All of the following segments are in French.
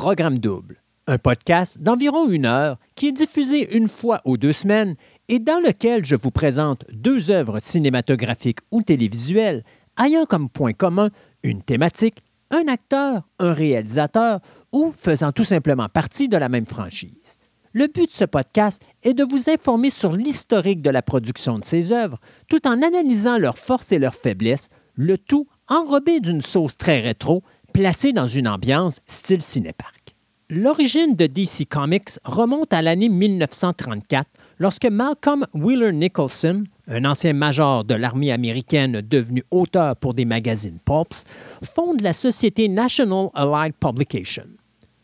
Programme Double, un podcast d'environ une heure qui est diffusé une fois ou deux semaines et dans lequel je vous présente deux œuvres cinématographiques ou télévisuelles ayant comme point commun une thématique, un acteur, un réalisateur ou faisant tout simplement partie de la même franchise. Le but de ce podcast est de vous informer sur l'historique de la production de ces œuvres, tout en analysant leurs forces et leurs faiblesses, le tout enrobé d'une sauce très rétro, placée dans une ambiance style cinépark. L'origine de DC Comics remonte à l'année 1934, lorsque Malcolm Wheeler Nicholson, un ancien major de l'armée américaine devenu auteur pour des magazines Pulps, fonde la société National Allied Publication.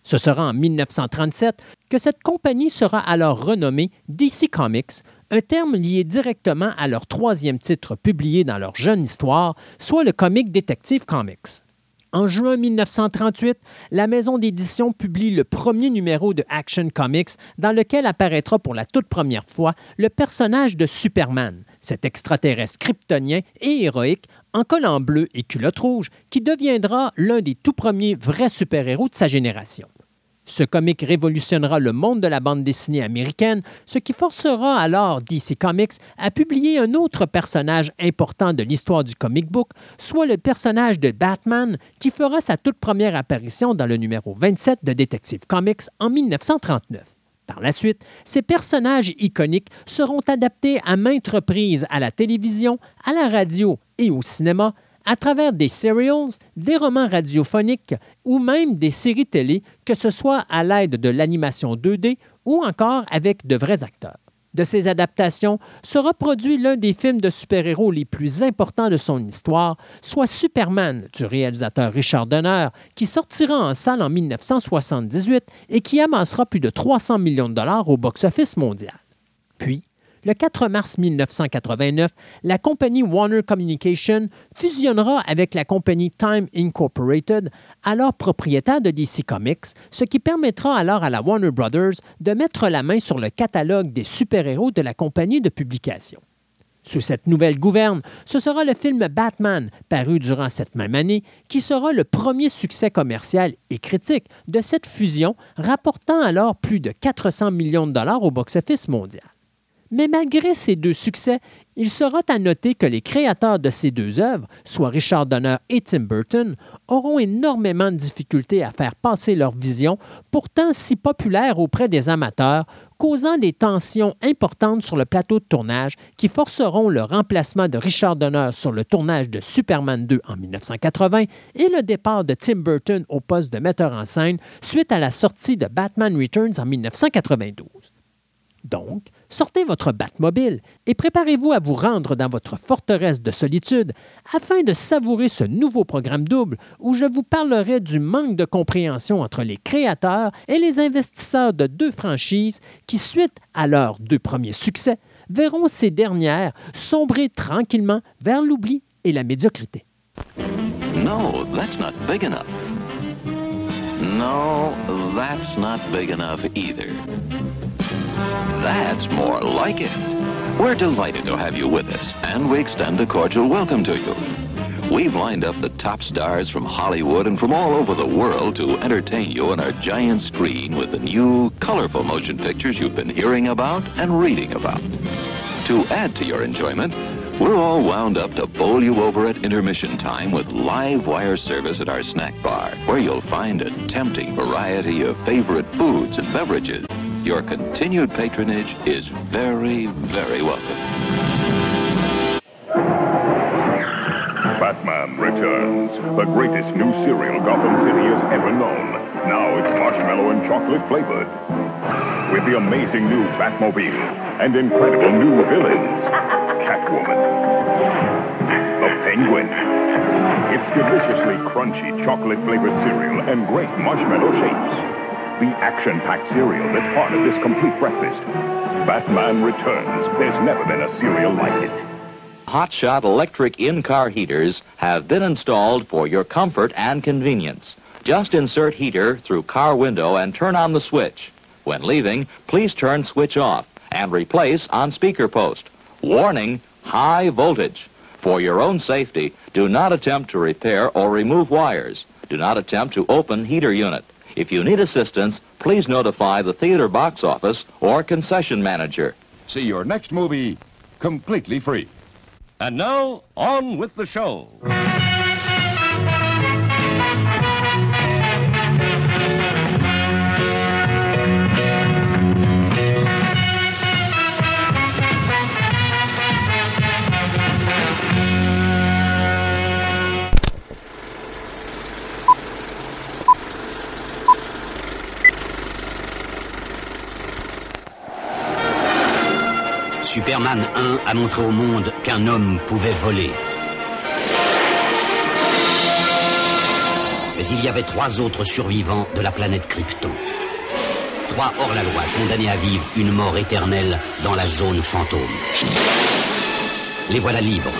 Ce sera en 1937 que cette compagnie sera alors renommée DC Comics, un terme lié directement à leur troisième titre publié dans leur jeune histoire, soit le comic Detective Comics. En juin 1938, la maison d'édition publie le premier numéro de Action Comics dans lequel apparaîtra pour la toute première fois le personnage de Superman, cet extraterrestre kryptonien et héroïque en collant bleu et culotte rouge qui deviendra l'un des tout premiers vrais super-héros de sa génération. Ce comic révolutionnera le monde de la bande dessinée américaine, ce qui forcera alors DC Comics à publier un autre personnage important de l'histoire du comic book, soit le personnage de Batman, qui fera sa toute première apparition dans le numéro 27 de Detective Comics en 1939. Par la suite, ces personnages iconiques seront adaptés à maintes reprises à la télévision, à la radio et au cinéma, à travers des serials, des romans radiophoniques ou même des séries télé, que ce soit à l'aide de l'animation 2D ou encore avec de vrais acteurs. De ces adaptations sera produit l'un des films de super-héros les plus importants de son histoire, soit Superman du réalisateur Richard Donner, qui sortira en salle en 1978 et qui amassera plus de 300 millions de dollars au box-office mondial. Puis, le 4 mars 1989, la compagnie Warner Communication fusionnera avec la compagnie Time Incorporated, alors propriétaire de DC Comics, ce qui permettra alors à la Warner Brothers de mettre la main sur le catalogue des super-héros de la compagnie de publication. Sous cette nouvelle gouverne, ce sera le film Batman, paru durant cette même année, qui sera le premier succès commercial et critique de cette fusion, rapportant alors plus de 400 millions de dollars au box-office mondial. Mais malgré ces deux succès, il sera à noter que les créateurs de ces deux œuvres, soit Richard Donner et Tim Burton, auront énormément de difficultés à faire passer leur vision, pourtant si populaire auprès des amateurs, causant des tensions importantes sur le plateau de tournage qui forceront le remplacement de Richard Donner sur le tournage de Superman 2 en 1980 et le départ de Tim Burton au poste de metteur en scène suite à la sortie de Batman Returns en 1992. Donc, sortez votre Batmobile et préparez-vous à vous rendre dans votre forteresse de solitude afin de savourer ce nouveau programme double où je vous parlerai du manque de compréhension entre les créateurs et les investisseurs de deux franchises qui, suite à leurs deux premiers succès, verront ces dernières sombrer tranquillement vers l'oubli et la médiocrité. No, that's not big enough. No, that's not big enough either. That's more like it. We're delighted to have you with us, and we extend a cordial welcome to you. We've lined up the top stars from Hollywood and from all over the world to entertain you on our giant screen with the new, colorful motion pictures you've been hearing about and reading about. To add to your enjoyment, we're all wound up to bowl you over at intermission time with live wire service at our snack bar, where you'll find a tempting variety of favorite foods and beverages. Your continued patronage is very, very welcome. Batman Returns, the greatest new cereal Gotham City has ever known. Now it's marshmallow and chocolate flavored. with the amazing new Batmobile and incredible new villains. Catwoman. The Penguin. Its deliciously crunchy chocolate-flavored cereal and great marshmallow shapes. The action-packed cereal that's part of this complete breakfast. Batman Returns. There's never been a cereal like it. Hotshot electric in-car heaters have been installed for your comfort and convenience. Just insert heater through car window and turn on the switch. When leaving, please turn switch off and replace on speaker post. Warning, high voltage. For your own safety, do not attempt to repair or remove wires. Do not attempt to open heater unit. If you need assistance, please notify the theater box office or concession manager. See your next movie completely free. And now, on with the show. Superman 1 a montré au monde qu'un homme pouvait voler. Mais il y avait trois autres survivants de la planète Krypton. Trois hors-la-loi condamnés à vivre une mort éternelle dans la zone fantôme. Les voilà libres.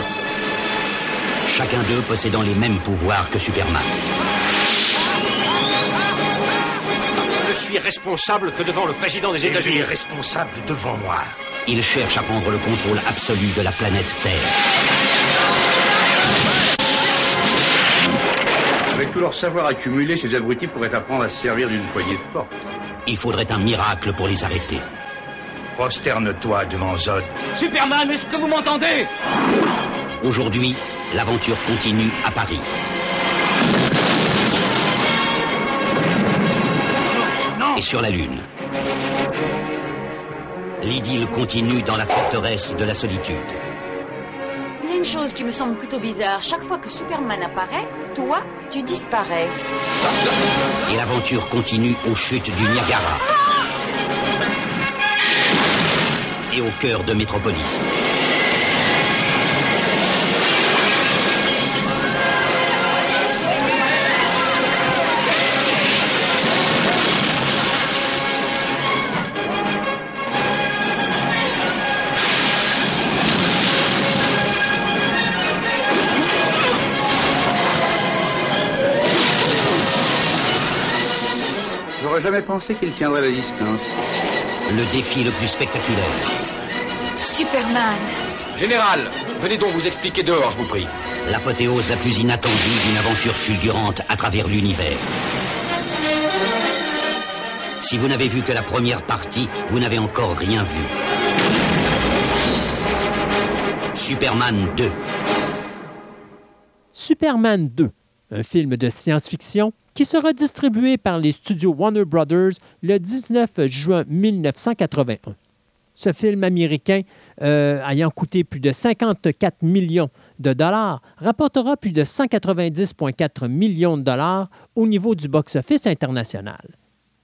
Chacun d'eux possédant les mêmes pouvoirs que Superman. Je suis responsable que devant le président des États-Unis. responsable devant moi. Ils cherchent à prendre le contrôle absolu de la planète Terre. Avec tout leur savoir accumulé, ces abrutis pourraient apprendre à se servir d'une poignée de porte. Il faudrait un miracle pour les arrêter. Prosterne-toi devant Zod. Superman, est-ce que vous m'entendez? Aujourd'hui, l'aventure continue à Paris. Et sur la Lune. L'idylle continue dans la forteresse de la solitude. Il y a une chose qui me semble plutôt bizarre. Chaque fois que Superman apparaît, toi, tu disparais. Et l'aventure continue aux chutes du Niagara. Et au cœur de Métropolis. Jamais pensé qu'il tiendrait la distance. Le défi le plus spectaculaire. Superman Général, venez donc vous expliquer dehors, je vous prie. L'apothéose la plus inattendue d'une aventure fulgurante à travers l'univers. Si vous n'avez vu que la première partie, vous n'avez encore rien vu. Superman 2. Superman 2, un film de science-fiction qui sera distribué par les studios Warner Brothers le 19 juin 1981. Ce film américain, euh, ayant coûté plus de 54 millions de dollars, rapportera plus de 190,4 millions de dollars au niveau du box-office international.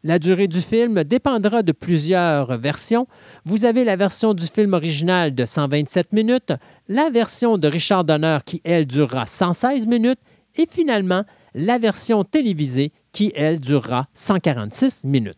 La durée du film dépendra de plusieurs versions. Vous avez la version du film original de 127 minutes, la version de Richard Donner qui, elle, durera 116 minutes, et finalement la version télévisée qui, elle, durera 146 minutes.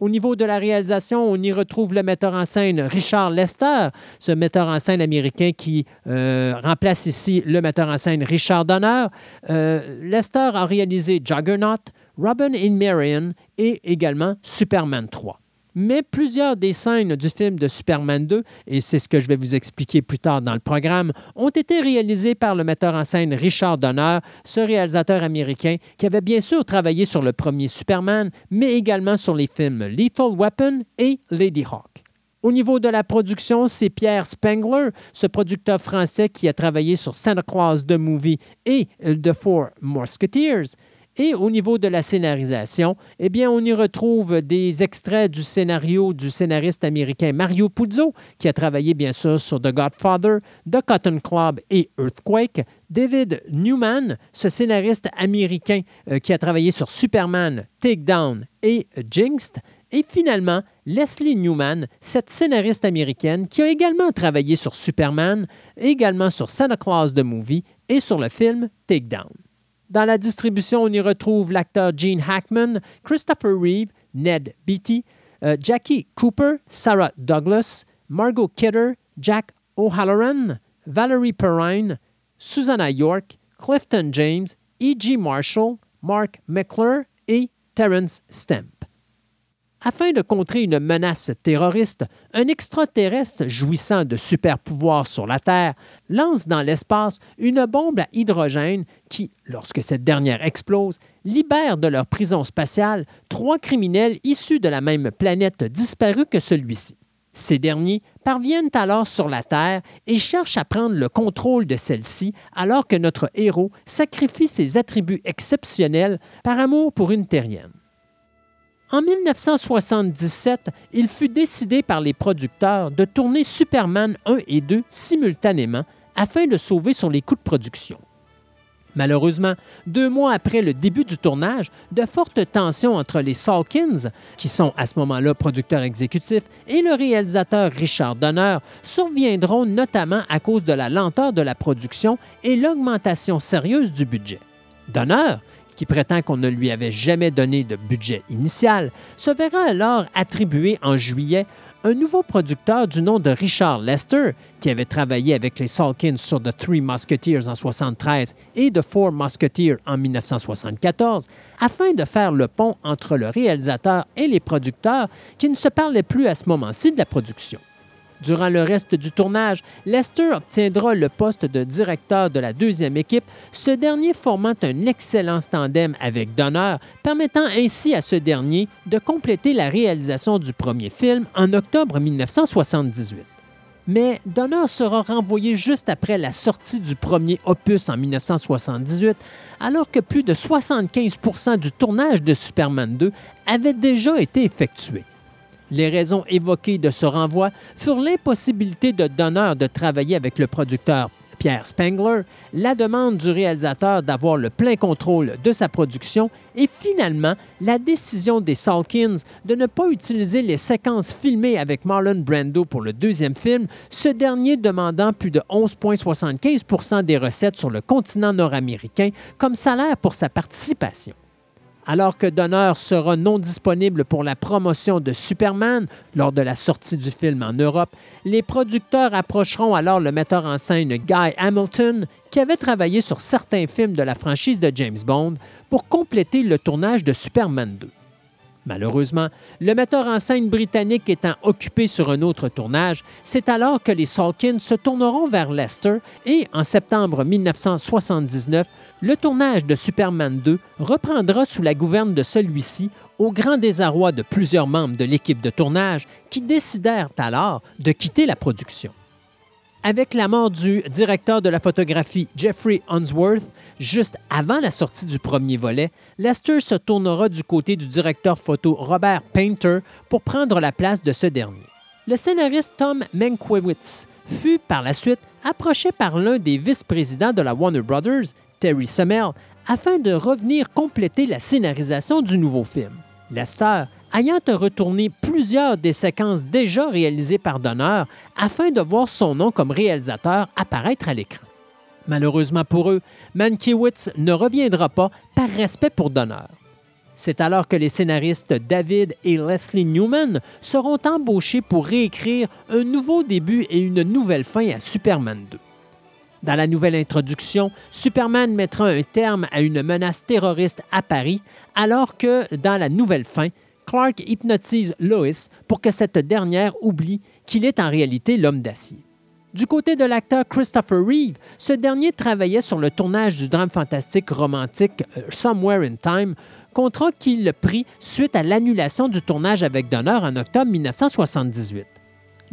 Au niveau de la réalisation, on y retrouve le metteur en scène Richard Lester, ce metteur en scène américain qui euh, remplace ici le metteur en scène Richard Donner. Euh, Lester a réalisé Juggernaut, Robin in Marion et également Superman 3. Mais plusieurs des scènes du film de Superman 2, et c'est ce que je vais vous expliquer plus tard dans le programme, ont été réalisées par le metteur en scène Richard Donner, ce réalisateur américain qui avait bien sûr travaillé sur le premier Superman, mais également sur les films Lethal Weapon et Lady Hawk. Au niveau de la production, c'est Pierre Spengler, ce producteur français qui a travaillé sur Santa Claus The Movie et The Four Musketeers. Et au niveau de la scénarisation, eh bien, on y retrouve des extraits du scénario du scénariste américain Mario Puzo, qui a travaillé bien sûr sur The Godfather, The Cotton Club et Earthquake. David Newman, ce scénariste américain euh, qui a travaillé sur Superman, Takedown et Jinxed. Et finalement, Leslie Newman, cette scénariste américaine qui a également travaillé sur Superman, également sur Santa Claus the Movie et sur le film Takedown. Dans la distribution, on y retrouve l'acteur Gene Hackman, Christopher Reeve, Ned Beatty, euh, Jackie Cooper, Sarah Douglas, Margot Kidder, Jack O'Halloran, Valerie Perrine, Susanna York, Clifton James, E.G. Marshall, Mark Meckler et Terence Stamp. Afin de contrer une menace terroriste, un extraterrestre jouissant de super pouvoirs sur la Terre lance dans l'espace une bombe à hydrogène qui, lorsque cette dernière explose, libère de leur prison spatiale trois criminels issus de la même planète disparue que celui-ci. Ces derniers parviennent alors sur la Terre et cherchent à prendre le contrôle de celle-ci alors que notre héros sacrifie ses attributs exceptionnels par amour pour une terrienne. En 1977, il fut décidé par les producteurs de tourner Superman 1 et 2 simultanément afin de sauver sur les coûts de production. Malheureusement, deux mois après le début du tournage, de fortes tensions entre les Salkins, qui sont à ce moment-là producteurs exécutifs, et le réalisateur Richard Donner surviendront notamment à cause de la lenteur de la production et l'augmentation sérieuse du budget. Donner, qui prétend qu'on ne lui avait jamais donné de budget initial, se verra alors attribuer en juillet un nouveau producteur du nom de Richard Lester, qui avait travaillé avec les Salkins sur The Three Musketeers en 1973 et The Four Musketeers en 1974, afin de faire le pont entre le réalisateur et les producteurs qui ne se parlaient plus à ce moment-ci de la production. Durant le reste du tournage, Lester obtiendra le poste de directeur de la deuxième équipe, ce dernier formant un excellent tandem avec Donner, permettant ainsi à ce dernier de compléter la réalisation du premier film en octobre 1978. Mais Donner sera renvoyé juste après la sortie du premier opus en 1978, alors que plus de 75% du tournage de Superman 2 avait déjà été effectué. Les raisons évoquées de ce renvoi furent l'impossibilité de Donner de travailler avec le producteur Pierre Spengler, la demande du réalisateur d'avoir le plein contrôle de sa production et finalement la décision des Salkins de ne pas utiliser les séquences filmées avec Marlon Brando pour le deuxième film, ce dernier demandant plus de 11,75% des recettes sur le continent nord-américain comme salaire pour sa participation. Alors que Donner sera non disponible pour la promotion de Superman lors de la sortie du film en Europe, les producteurs approcheront alors le metteur en scène Guy Hamilton, qui avait travaillé sur certains films de la franchise de James Bond, pour compléter le tournage de Superman 2. Malheureusement, le metteur en scène britannique étant occupé sur un autre tournage, c'est alors que les Salkins se tourneront vers Leicester et, en septembre 1979, le tournage de Superman 2 reprendra sous la gouverne de celui-ci, au grand désarroi de plusieurs membres de l'équipe de tournage qui décidèrent alors de quitter la production. Avec la mort du directeur de la photographie Jeffrey Unsworth, juste avant la sortie du premier volet, Lester se tournera du côté du directeur photo Robert Painter pour prendre la place de ce dernier. Le scénariste Tom Mankiewicz fut par la suite approché par l'un des vice-présidents de la Warner Brothers, Terry Semel, afin de revenir compléter la scénarisation du nouveau film. Lester ayant retourné plusieurs des séquences déjà réalisées par Donner afin de voir son nom comme réalisateur apparaître à l'écran. Malheureusement pour eux, Mankiewicz ne reviendra pas par respect pour Donner. C'est alors que les scénaristes David et Leslie Newman seront embauchés pour réécrire un nouveau début et une nouvelle fin à Superman 2. Dans la nouvelle introduction, Superman mettra un terme à une menace terroriste à Paris, alors que dans la nouvelle fin, Clark hypnotise Lois pour que cette dernière oublie qu'il est en réalité l'homme d'acier. Du côté de l'acteur Christopher Reeve, ce dernier travaillait sur le tournage du drame fantastique romantique euh, Somewhere in Time, contrat qu'il prit suite à l'annulation du tournage avec Donner en octobre 1978.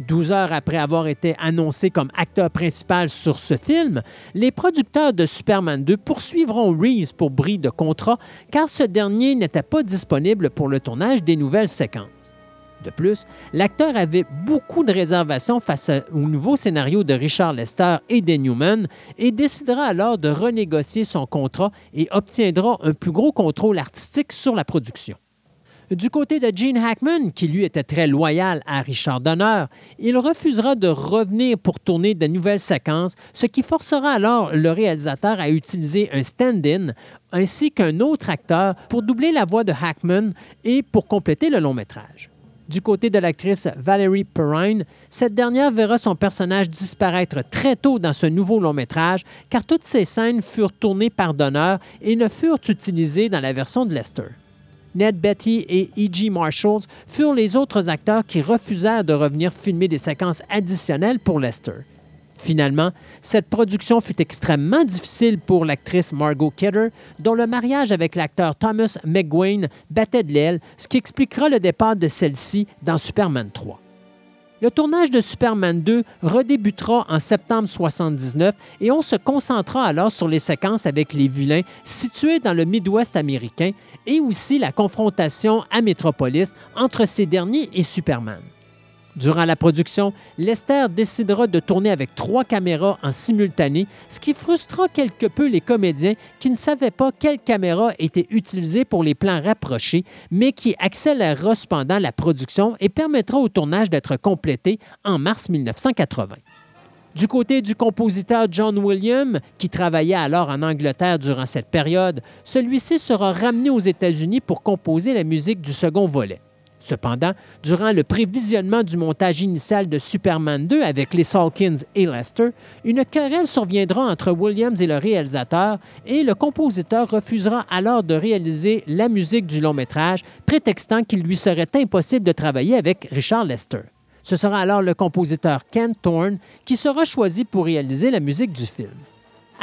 Douze heures après avoir été annoncé comme acteur principal sur ce film, les producteurs de Superman 2 poursuivront Reeves pour bris de contrat car ce dernier n'était pas disponible pour le tournage des nouvelles séquences. De plus, l'acteur avait beaucoup de réservations face au nouveau scénario de Richard Lester et de Newman et décidera alors de renégocier son contrat et obtiendra un plus gros contrôle artistique sur la production. Du côté de Gene Hackman, qui lui était très loyal à Richard Donner, il refusera de revenir pour tourner de nouvelles séquences, ce qui forcera alors le réalisateur à utiliser un stand-in ainsi qu'un autre acteur pour doubler la voix de Hackman et pour compléter le long métrage. Du côté de l'actrice Valerie Perrine, cette dernière verra son personnage disparaître très tôt dans ce nouveau long métrage, car toutes ces scènes furent tournées par Donner et ne furent utilisées dans la version de Lester. Ned Betty et E.G. Marshalls furent les autres acteurs qui refusèrent de revenir filmer des séquences additionnelles pour Lester. Finalement, cette production fut extrêmement difficile pour l'actrice Margot Kidder, dont le mariage avec l'acteur Thomas McGuane battait de l'aile, ce qui expliquera le départ de celle-ci dans Superman 3. Le tournage de Superman 2 redébutera en septembre 1979 et on se concentrera alors sur les séquences avec les vilains situés dans le Midwest américain et aussi la confrontation à Metropolis entre ces derniers et Superman. Durant la production, Lester décidera de tourner avec trois caméras en simultané, ce qui frustrera quelque peu les comédiens qui ne savaient pas quelle caméra était utilisée pour les plans rapprochés, mais qui accélérera cependant la production et permettra au tournage d'être complété en mars 1980. Du côté du compositeur John Williams, qui travaillait alors en Angleterre durant cette période, celui-ci sera ramené aux États-Unis pour composer la musique du second volet. Cependant, durant le prévisionnement du montage initial de Superman 2 avec les Salkins et Lester, une querelle surviendra entre Williams et le réalisateur et le compositeur refusera alors de réaliser la musique du long métrage, prétextant qu'il lui serait impossible de travailler avec Richard Lester. Ce sera alors le compositeur Ken Thorne qui sera choisi pour réaliser la musique du film.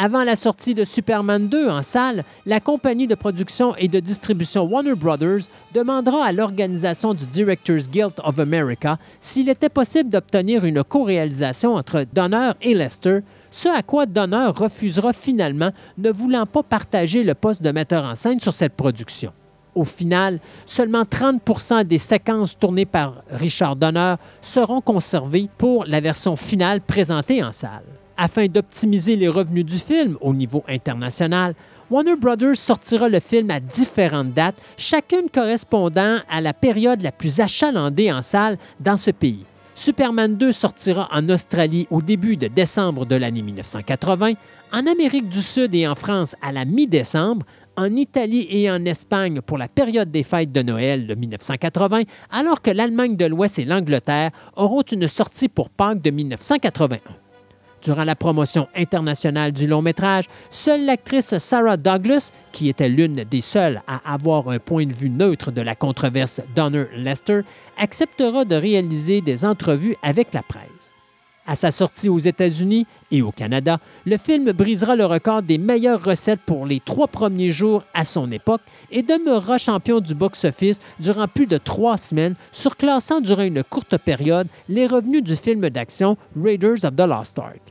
Avant la sortie de Superman 2 en salle, la compagnie de production et de distribution Warner Brothers demandera à l'organisation du Directors Guild of America s'il était possible d'obtenir une co-réalisation entre Donner et Lester, ce à quoi Donner refusera finalement, ne voulant pas partager le poste de metteur en scène sur cette production. Au final, seulement 30 des séquences tournées par Richard Donner seront conservées pour la version finale présentée en salle. Afin d'optimiser les revenus du film au niveau international, Warner Brothers sortira le film à différentes dates, chacune correspondant à la période la plus achalandée en salle dans ce pays. Superman 2 sortira en Australie au début de décembre de l'année 1980, en Amérique du Sud et en France à la mi-décembre, en Italie et en Espagne pour la période des fêtes de Noël de 1980, alors que l'Allemagne de l'Ouest et l'Angleterre auront une sortie pour Pâques de 1981. Durant la promotion internationale du long métrage, seule l'actrice Sarah Douglas, qui était l'une des seules à avoir un point de vue neutre de la controverse Donner Lester, acceptera de réaliser des entrevues avec la presse. À sa sortie aux États-Unis et au Canada, le film brisera le record des meilleures recettes pour les trois premiers jours à son époque et demeurera champion du box-office durant plus de trois semaines, surclassant durant une courte période les revenus du film d'action Raiders of the Lost Ark.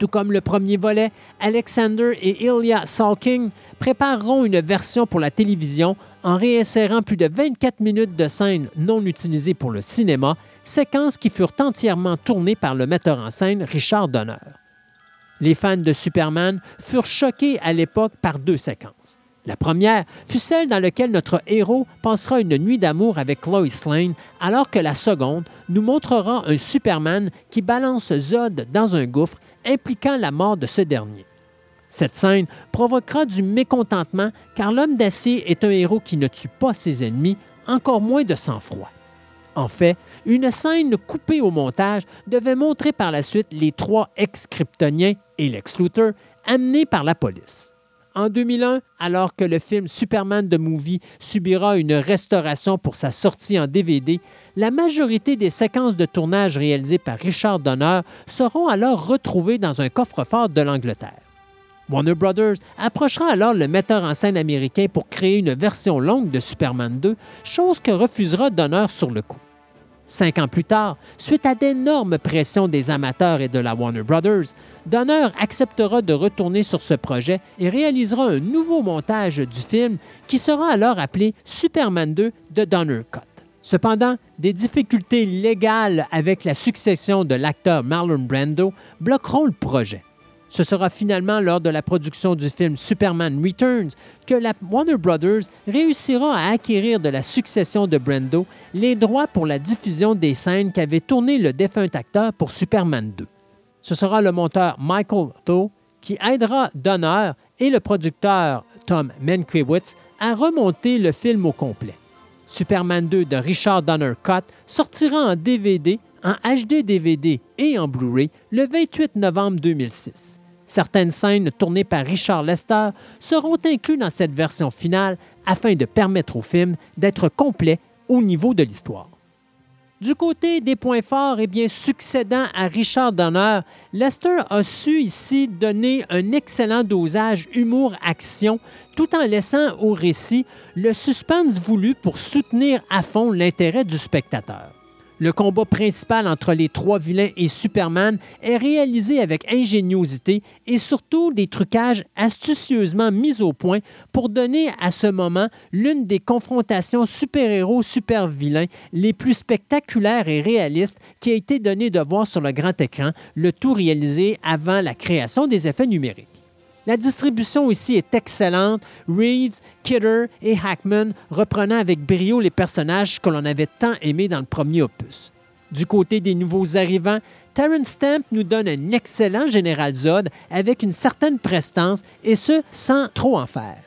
Tout comme le premier volet, Alexander et Ilya Salking prépareront une version pour la télévision en réinsérant plus de 24 minutes de scènes non utilisées pour le cinéma, séquences qui furent entièrement tournées par le metteur en scène Richard Donner. Les fans de Superman furent choqués à l'époque par deux séquences. La première fut celle dans laquelle notre héros passera une nuit d'amour avec Lois Lane, alors que la seconde nous montrera un Superman qui balance Zod dans un gouffre impliquant la mort de ce dernier. Cette scène provoquera du mécontentement car l'homme d'acier est un héros qui ne tue pas ses ennemis, encore moins de sang-froid. En fait, une scène coupée au montage devait montrer par la suite les trois ex-kryptoniens et Lex Luthor amenés par la police. En 2001, alors que le film Superman the Movie subira une restauration pour sa sortie en DVD, la majorité des séquences de tournage réalisées par Richard Donner seront alors retrouvées dans un coffre-fort de l'Angleterre. Warner Brothers approchera alors le metteur en scène américain pour créer une version longue de Superman 2, chose que refusera Donner sur le coup. Cinq ans plus tard, suite à d'énormes pressions des amateurs et de la Warner Brothers, Donner acceptera de retourner sur ce projet et réalisera un nouveau montage du film qui sera alors appelé Superman 2 de Donner Cut. Cependant, des difficultés légales avec la succession de l'acteur Marlon Brando bloqueront le projet. Ce sera finalement lors de la production du film Superman Returns que la Warner Brothers réussira à acquérir de la succession de Brando les droits pour la diffusion des scènes qu'avait tourné le défunt acteur pour Superman 2. Ce sera le monteur Michael Tho qui aidera Donner et le producteur Tom Mankiewicz à remonter le film au complet. Superman 2 de Richard Donner Cut sortira en DVD, en HD DVD et en Blu-ray le 28 novembre 2006. Certaines scènes tournées par Richard Lester seront incluses dans cette version finale afin de permettre au film d'être complet au niveau de l'histoire. Du côté des points forts, eh bien, succédant à Richard Donner, Lester a su ici donner un excellent dosage humour-action tout en laissant au récit le suspense voulu pour soutenir à fond l'intérêt du spectateur. Le combat principal entre les trois vilains et Superman est réalisé avec ingéniosité et surtout des trucages astucieusement mis au point pour donner à ce moment l'une des confrontations super-héros-super-vilains les plus spectaculaires et réalistes qui a été donné de voir sur le grand écran, le tout réalisé avant la création des effets numériques. La distribution ici est excellente. Reeves, Kidder et Hackman reprenant avec brio les personnages que l'on avait tant aimés dans le premier opus. Du côté des nouveaux arrivants, Terrence Stamp nous donne un excellent Général Zod avec une certaine prestance et ce sans trop en faire.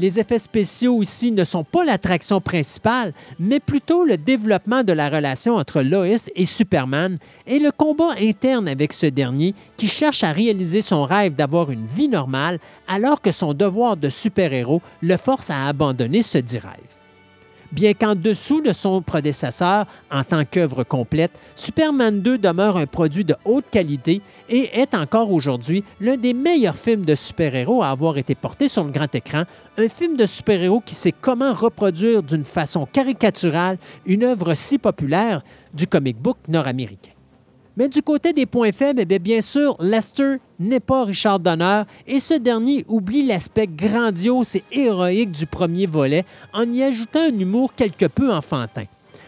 Les effets spéciaux ici ne sont pas l'attraction principale, mais plutôt le développement de la relation entre Lois et Superman et le combat interne avec ce dernier qui cherche à réaliser son rêve d'avoir une vie normale alors que son devoir de super-héros le force à abandonner ce dit rêve. Bien qu'en dessous de son prédécesseur en tant qu'œuvre complète, Superman 2 demeure un produit de haute qualité et est encore aujourd'hui l'un des meilleurs films de super-héros à avoir été porté sur le grand écran, un film de super-héros qui sait comment reproduire d'une façon caricaturale une œuvre si populaire du comic book nord-américain. Mais du côté des points faibles, eh bien, sûr, Lester n'est pas Richard Donner et ce dernier oublie l'aspect grandiose et héroïque du premier volet en y ajoutant un humour quelque peu enfantin.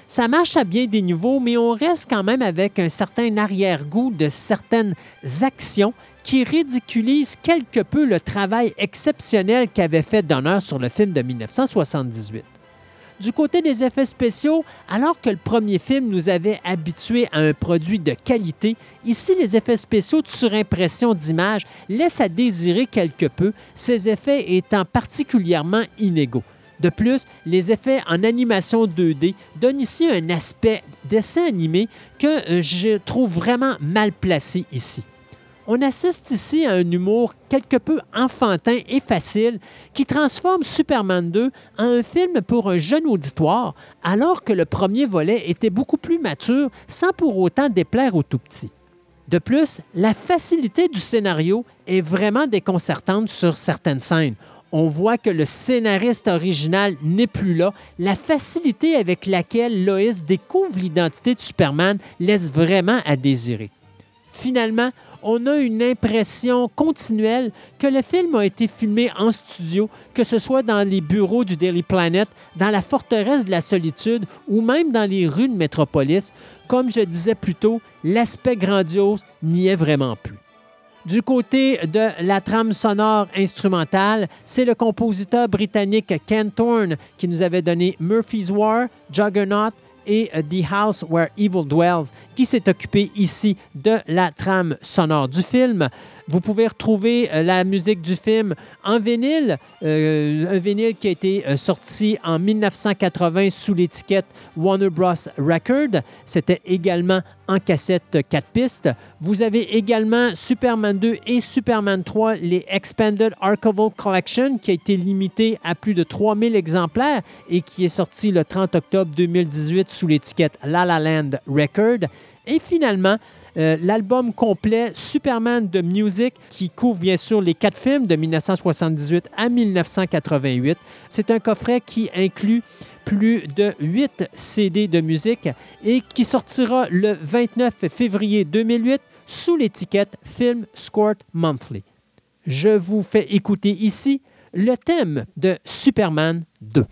Ça marche à bien des niveaux, mais on reste quand même avec un certain arrière-goût de certaines actions qui ridiculisent quelque peu le travail exceptionnel qu'avait fait Donner sur le film de 1978. Du côté des effets spéciaux, alors que le premier film nous avait habitués à un produit de qualité, ici les effets spéciaux de surimpression d'image laissent à désirer quelque peu, ces effets étant particulièrement inégaux. De plus, les effets en animation 2D donnent ici un aspect dessin animé que je trouve vraiment mal placé ici. On assiste ici à un humour quelque peu enfantin et facile qui transforme Superman 2 en un film pour un jeune auditoire, alors que le premier volet était beaucoup plus mature sans pour autant déplaire aux tout petits. De plus, la facilité du scénario est vraiment déconcertante sur certaines scènes. On voit que le scénariste original n'est plus là. La facilité avec laquelle Lois découvre l'identité de Superman laisse vraiment à désirer. Finalement, on a une impression continuelle que le film a été filmé en studio, que ce soit dans les bureaux du Daily Planet, dans la forteresse de la solitude ou même dans les rues de Métropolis. Comme je disais plus tôt, l'aspect grandiose n'y est vraiment plus. Du côté de la trame sonore instrumentale, c'est le compositeur britannique Ken Thorne qui nous avait donné Murphy's War, Juggernaut, et The House Where Evil Dwells, qui s'est occupé ici de la trame sonore du film. Vous pouvez retrouver euh, la musique du film en vinyle, euh, un vinyle qui a été euh, sorti en 1980 sous l'étiquette Warner Bros. Record. C'était également en cassette 4 pistes. Vous avez également Superman 2 et Superman 3, les Expanded Archival Collection, qui a été limité à plus de 3000 exemplaires et qui est sorti le 30 octobre 2018 sous l'étiquette La La Land Record. Et finalement, euh, l'album complet Superman de Music, qui couvre bien sûr les quatre films de 1978 à 1988. C'est un coffret qui inclut plus de 8 CD de musique et qui sortira le 29 février 2008 sous l'étiquette Film Scored Monthly. Je vous fais écouter ici le thème de Superman 2.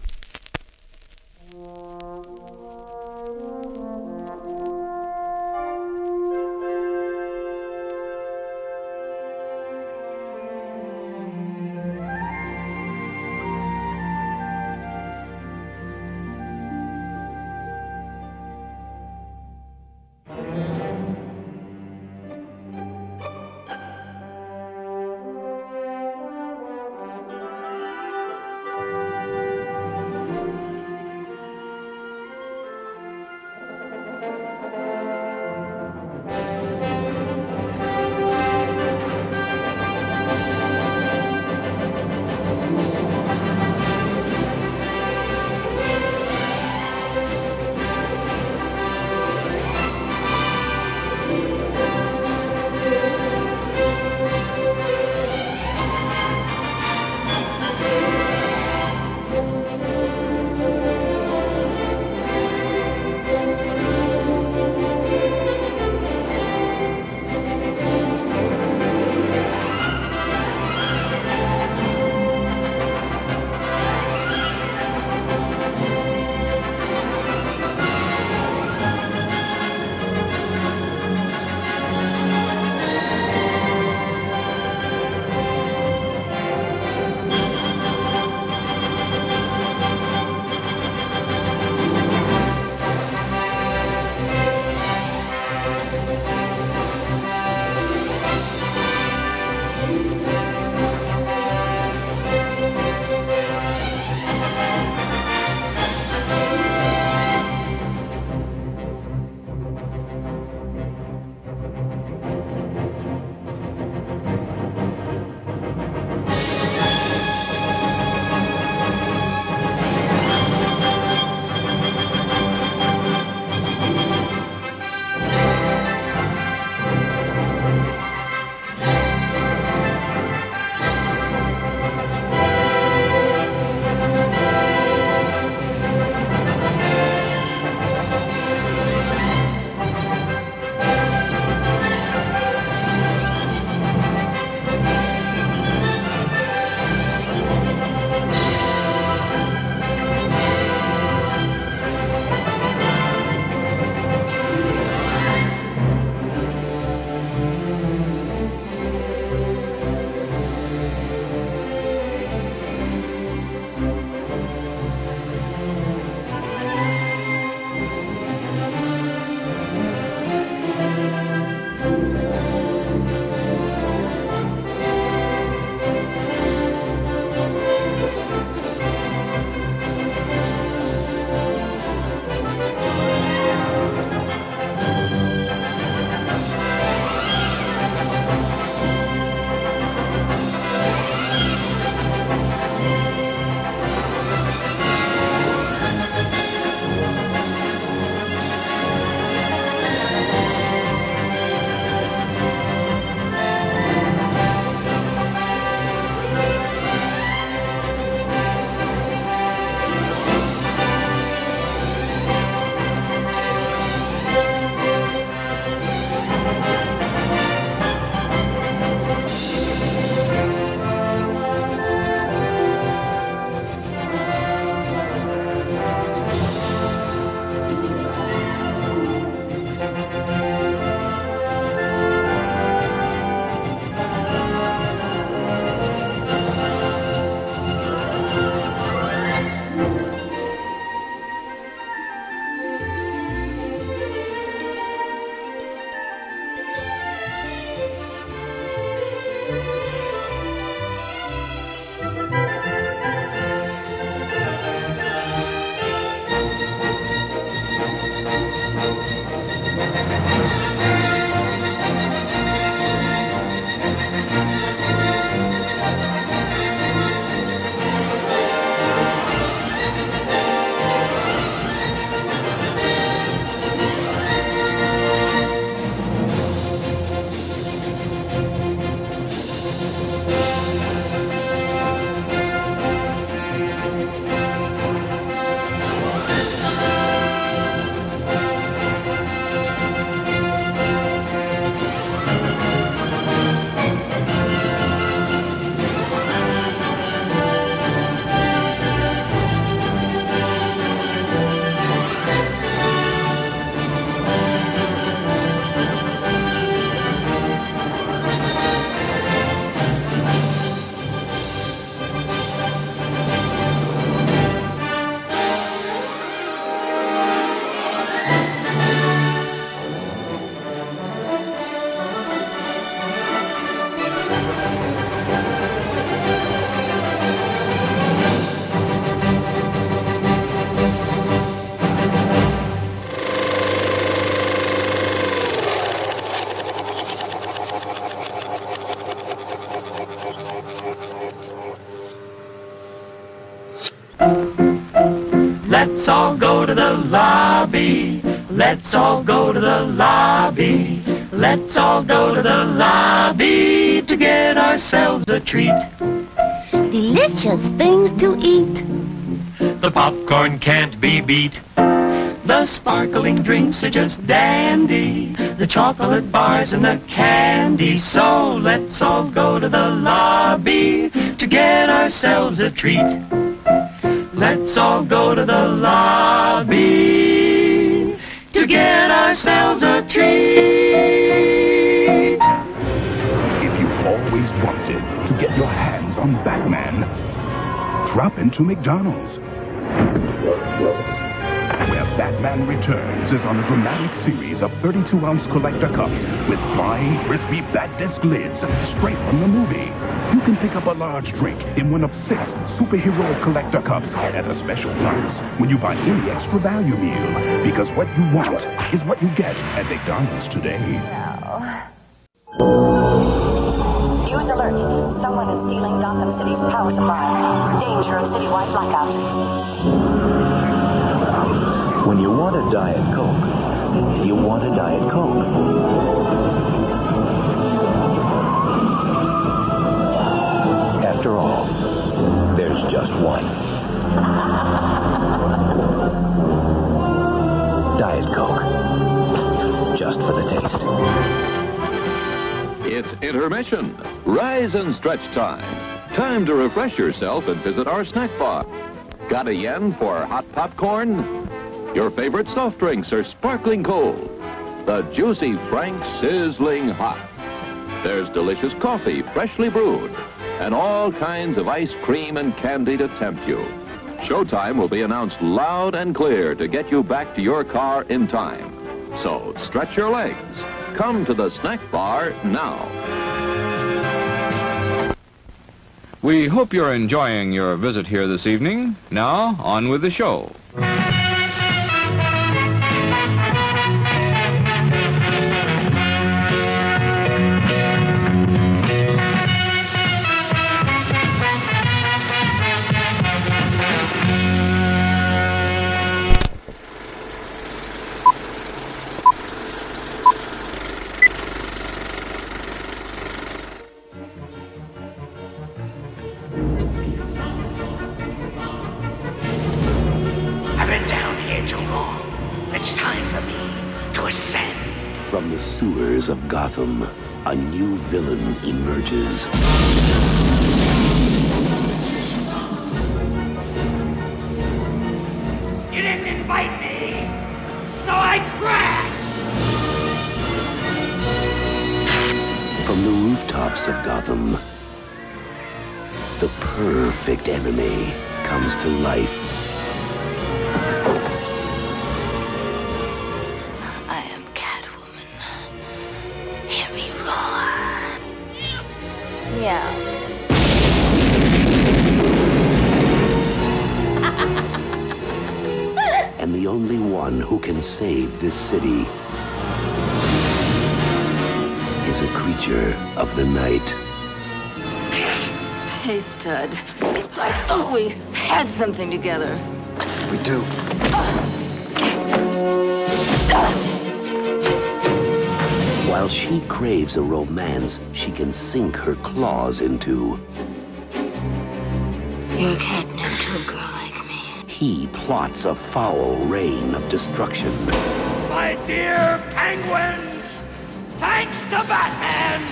To the lobby. Let's all go to the lobby to get ourselves a treat. Delicious things to eat. The popcorn can't be beat. The sparkling drinks are just dandy. The chocolate bars and the candy. So let's all go to the lobby to get ourselves a treat. Let's all go to the lobby get ourselves a treat. If you've always wanted to get your hands on Batman, drop into McDonald's. Batman Returns is on a dramatic series of 32-ounce collector cups with fine, crispy Bat Desk lids straight from the movie. You can pick up a large drink in one of six superhero collector cups at a special price when you buy any extra value meal. Because what you want is what you get at McDonald's today. News alert. Someone is stealing Gotham City's power supply. Danger of citywide blackout. When you want a Diet Coke, you want a Diet Coke. After all, there's just one. Diet Coke. Just for the taste. It's intermission. Rise and stretch time. Time to refresh yourself and visit our snack bar. Got a yen for hot popcorn? Your favorite soft drinks are sparkling cold. The juicy Frank sizzling hot. There's delicious coffee, freshly brewed, and all kinds of ice cream and candy to tempt you. Showtime will be announced loud and clear to get you back to your car in time. So stretch your legs. Come to the snack bar now. We hope you're enjoying your visit here this evening. Now, on with the show. It's time for me to ascend. From the sewers of Gotham, a new villain emerges. You didn't invite me, so I crashed. From the rooftops of Gotham, the perfect enemy comes to life. Save this city is a creature of the night. Hey, stud. I thought we had something together. We do. While she craves a romance she can sink her claws into, You're catnip a girl like me. He plots a foul reign of destruction. My dear penguins, thanks to Batman,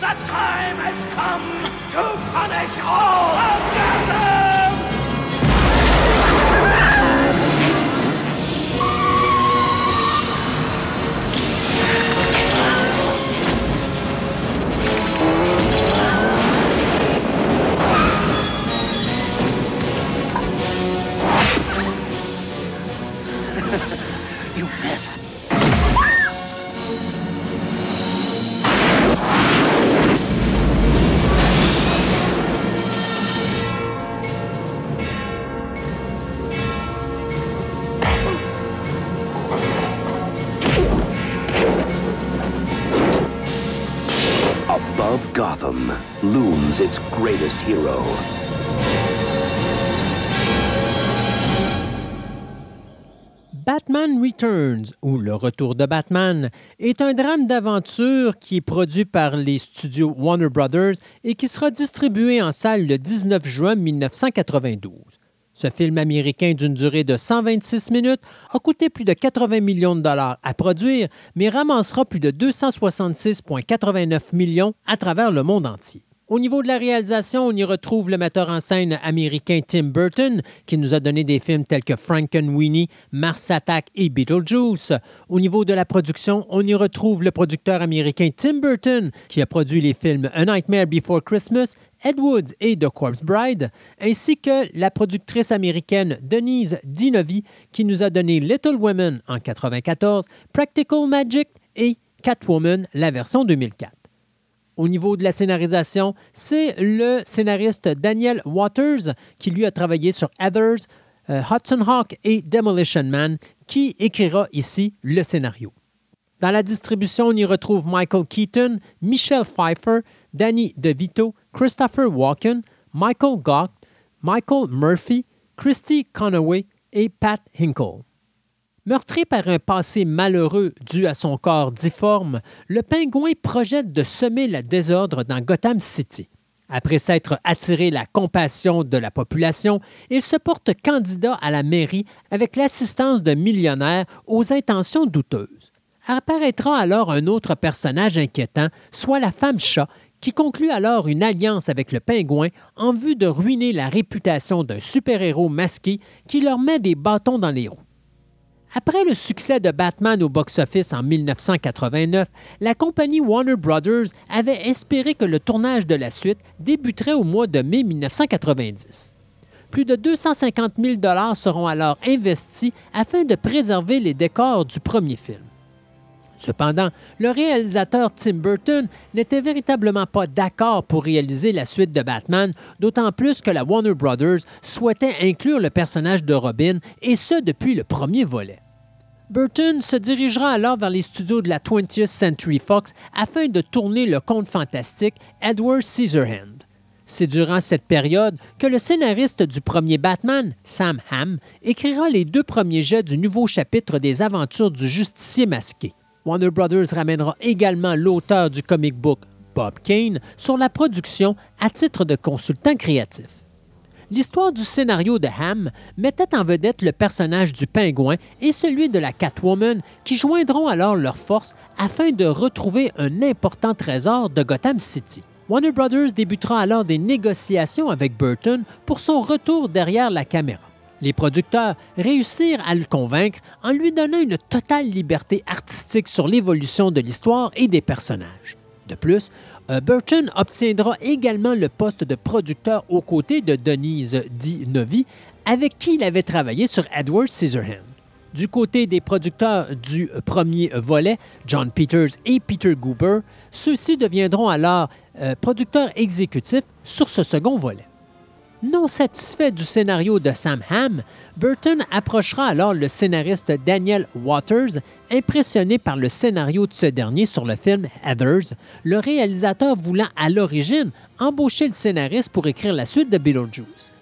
the time has come to punish all of Gotham! Gotham looms its greatest hero. Batman Returns, ou Le Retour de Batman, est un drame d'aventure qui est produit par les studios Warner Brothers et qui sera distribué en salle le 19 juin 1992. Ce film américain d'une durée de 126 minutes a coûté plus de 80 millions de dollars à produire, mais ramassera plus de 266,89 millions à travers le monde entier. Au niveau de la réalisation, on y retrouve le metteur en scène américain Tim Burton, qui nous a donné des films tels que Frankenweenie, Mars Attack et Beetlejuice. Au niveau de la production, on y retrouve le producteur américain Tim Burton, qui a produit les films A Nightmare Before Christmas, Ed Wood et The Corpse Bride, ainsi que la productrice américaine Denise Dinovi, qui nous a donné Little Women en 1994, Practical Magic et Catwoman, la version 2004. Au niveau de la scénarisation, c'est le scénariste Daniel Waters qui lui a travaillé sur Heathers, euh, Hudson Hawk et Demolition Man qui écrira ici le scénario. Dans la distribution, on y retrouve Michael Keaton, Michelle Pfeiffer, Danny DeVito, Christopher Walken, Michael Gott, Michael Murphy, Christy Conaway et Pat Hinkle. Meurtri par un passé malheureux dû à son corps difforme, le pingouin projette de semer le désordre dans Gotham City. Après s'être attiré la compassion de la population, il se porte candidat à la mairie avec l'assistance de millionnaires aux intentions douteuses. Apparaîtra alors un autre personnage inquiétant, soit la femme chat, qui conclut alors une alliance avec le pingouin en vue de ruiner la réputation d'un super-héros masqué qui leur met des bâtons dans les roues. Après le succès de Batman au box-office en 1989, la compagnie Warner Brothers avait espéré que le tournage de la suite débuterait au mois de mai 1990. Plus de 250 000 seront alors investis afin de préserver les décors du premier film. Cependant, le réalisateur Tim Burton n'était véritablement pas d'accord pour réaliser la suite de Batman, d'autant plus que la Warner Brothers souhaitait inclure le personnage de Robin, et ce depuis le premier volet. Burton se dirigera alors vers les studios de la 20th Century Fox afin de tourner le conte fantastique Edward Scissorhand. C'est durant cette période que le scénariste du premier Batman, Sam Hamm, écrira les deux premiers jets du nouveau chapitre des aventures du justicier masqué. Warner Brothers ramènera également l'auteur du comic book, Bob Kane, sur la production à titre de consultant créatif. L'histoire du scénario de Ham mettait en vedette le personnage du pingouin et celui de la Catwoman qui joindront alors leurs forces afin de retrouver un important trésor de Gotham City. Warner Brothers débutera alors des négociations avec Burton pour son retour derrière la caméra. Les producteurs réussirent à le convaincre en lui donnant une totale liberté artistique sur l'évolution de l'histoire et des personnages. De plus, euh, Burton obtiendra également le poste de producteur aux côtés de Denise D. Novi, avec qui il avait travaillé sur Edward Scissorhands. Du côté des producteurs du premier volet, John Peters et Peter Goober, ceux-ci deviendront alors euh, producteurs exécutifs sur ce second volet. Non satisfait du scénario de Sam Hamm, Burton approchera alors le scénariste Daniel Waters, impressionné par le scénario de ce dernier sur le film Heathers, le réalisateur voulant à l'origine embaucher le scénariste pour écrire la suite de Beetlejuice.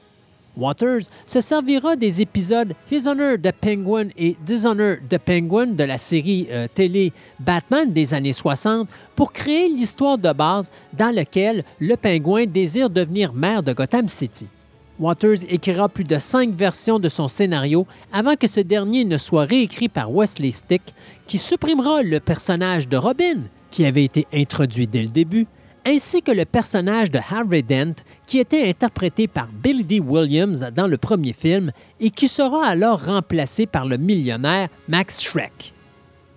Waters se servira des épisodes His Honor the Penguin et Dishonor the Penguin de la série euh, télé Batman des années 60 pour créer l'histoire de base dans laquelle le pingouin désire devenir maire de Gotham City. Waters écrira plus de cinq versions de son scénario avant que ce dernier ne soit réécrit par Wesley Stick, qui supprimera le personnage de Robin, qui avait été introduit dès le début, ainsi que le personnage de Harry Dent, qui était interprété par Billy D. Williams dans le premier film et qui sera alors remplacé par le millionnaire Max Schreck.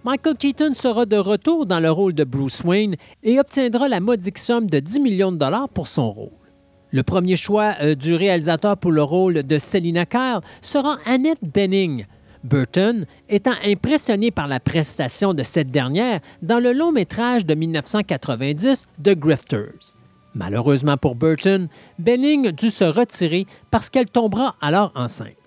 Michael Keaton sera de retour dans le rôle de Bruce Wayne et obtiendra la modique somme de 10 millions de dollars pour son rôle. Le premier choix euh, du réalisateur pour le rôle de Selina Kyle sera Annette Bening, Burton étant impressionné par la prestation de cette dernière dans le long métrage de 1990 The Grifters. Malheureusement pour Burton, Benning dut se retirer parce qu'elle tombera alors enceinte.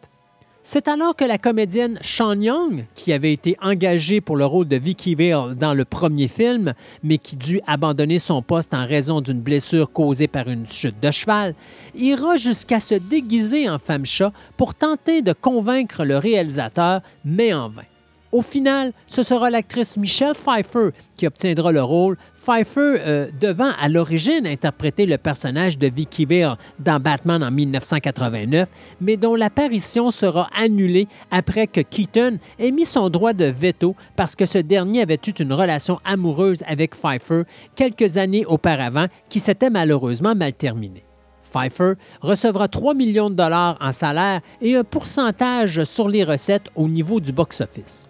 C'est alors que la comédienne Sean Young, qui avait été engagée pour le rôle de Vicky Vale dans le premier film, mais qui dut abandonner son poste en raison d'une blessure causée par une chute de cheval, ira jusqu'à se déguiser en femme chat pour tenter de convaincre le réalisateur, mais en vain. Au final, ce sera l'actrice Michelle Pfeiffer qui obtiendra le rôle, Pfeiffer euh, devant à l'origine interpréter le personnage de Vicky Vale dans Batman en 1989, mais dont l'apparition sera annulée après que Keaton ait mis son droit de veto parce que ce dernier avait eu une relation amoureuse avec Pfeiffer quelques années auparavant qui s'était malheureusement mal terminée. Pfeiffer recevra 3 millions de dollars en salaire et un pourcentage sur les recettes au niveau du box-office.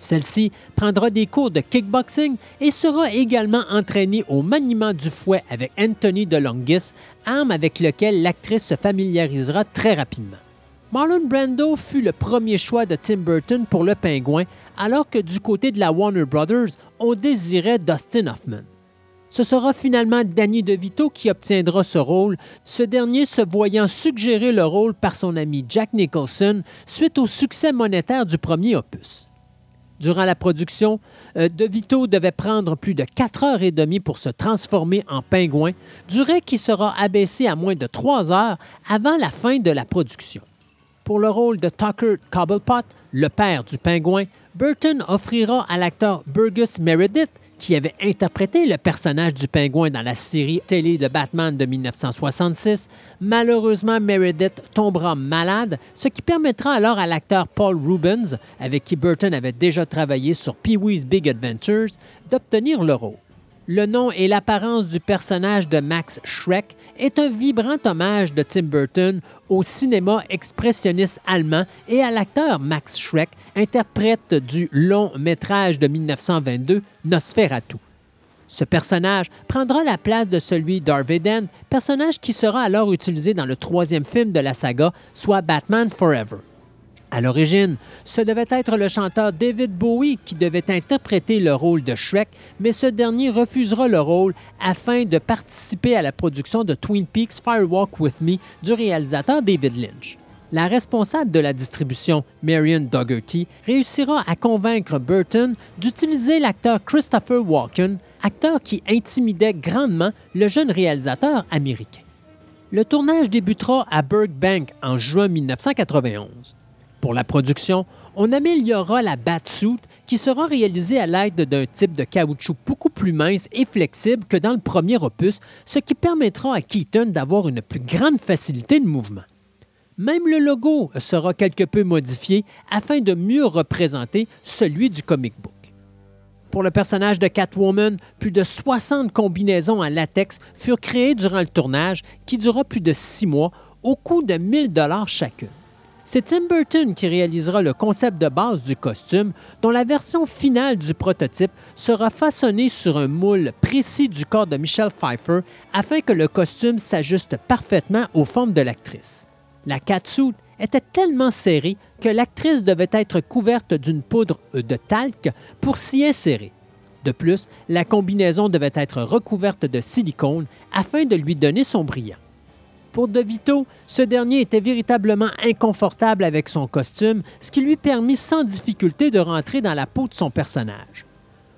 Celle-ci prendra des cours de kickboxing et sera également entraînée au maniement du fouet avec Anthony DeLongis, arme avec lequel l'actrice se familiarisera très rapidement. Marlon Brando fut le premier choix de Tim Burton pour le pingouin, alors que du côté de la Warner Brothers, on désirait Dustin Hoffman. Ce sera finalement Danny DeVito qui obtiendra ce rôle, ce dernier se voyant suggérer le rôle par son ami Jack Nicholson suite au succès monétaire du premier opus. Durant la production, euh, De Vito devait prendre plus de 4 heures et demie pour se transformer en pingouin, durée qui sera abaissée à moins de 3 heures avant la fin de la production. Pour le rôle de Tucker Cobblepot, le père du pingouin, Burton offrira à l'acteur Burgess Meredith qui avait interprété le personnage du pingouin dans la série télé de Batman de 1966, malheureusement Meredith tombera malade, ce qui permettra alors à l'acteur Paul Rubens, avec qui Burton avait déjà travaillé sur Pee-wee's Big Adventures, d'obtenir le rôle. Le nom et l'apparence du personnage de Max Schreck est un vibrant hommage de Tim Burton au cinéma expressionniste allemand et à l'acteur Max Schreck, interprète du long métrage de 1922 Nosferatu. Ce personnage prendra la place de celui d'Arviden, personnage qui sera alors utilisé dans le troisième film de la saga, soit Batman Forever. À l'origine, ce devait être le chanteur David Bowie qui devait interpréter le rôle de Shrek, mais ce dernier refusera le rôle afin de participer à la production de Twin Peaks Firewalk With Me du réalisateur David Lynch. La responsable de la distribution, Marion Dougherty, réussira à convaincre Burton d'utiliser l'acteur Christopher Walken, acteur qui intimidait grandement le jeune réalisateur américain. Le tournage débutera à Burbank en juin 1991. Pour la production, on améliorera la batsuit qui sera réalisée à l'aide d'un type de caoutchouc beaucoup plus mince et flexible que dans le premier opus, ce qui permettra à Keaton d'avoir une plus grande facilité de mouvement. Même le logo sera quelque peu modifié afin de mieux représenter celui du comic book. Pour le personnage de Catwoman, plus de 60 combinaisons en latex furent créées durant le tournage qui dura plus de six mois au coût de 1000 dollars chacune. C'est Tim Burton qui réalisera le concept de base du costume, dont la version finale du prototype sera façonnée sur un moule précis du corps de Michelle Pfeiffer afin que le costume s'ajuste parfaitement aux formes de l'actrice. La catsuit était tellement serrée que l'actrice devait être couverte d'une poudre de talc pour s'y insérer. De plus, la combinaison devait être recouverte de silicone afin de lui donner son brillant. Pour De Vito, ce dernier était véritablement inconfortable avec son costume, ce qui lui permit sans difficulté de rentrer dans la peau de son personnage.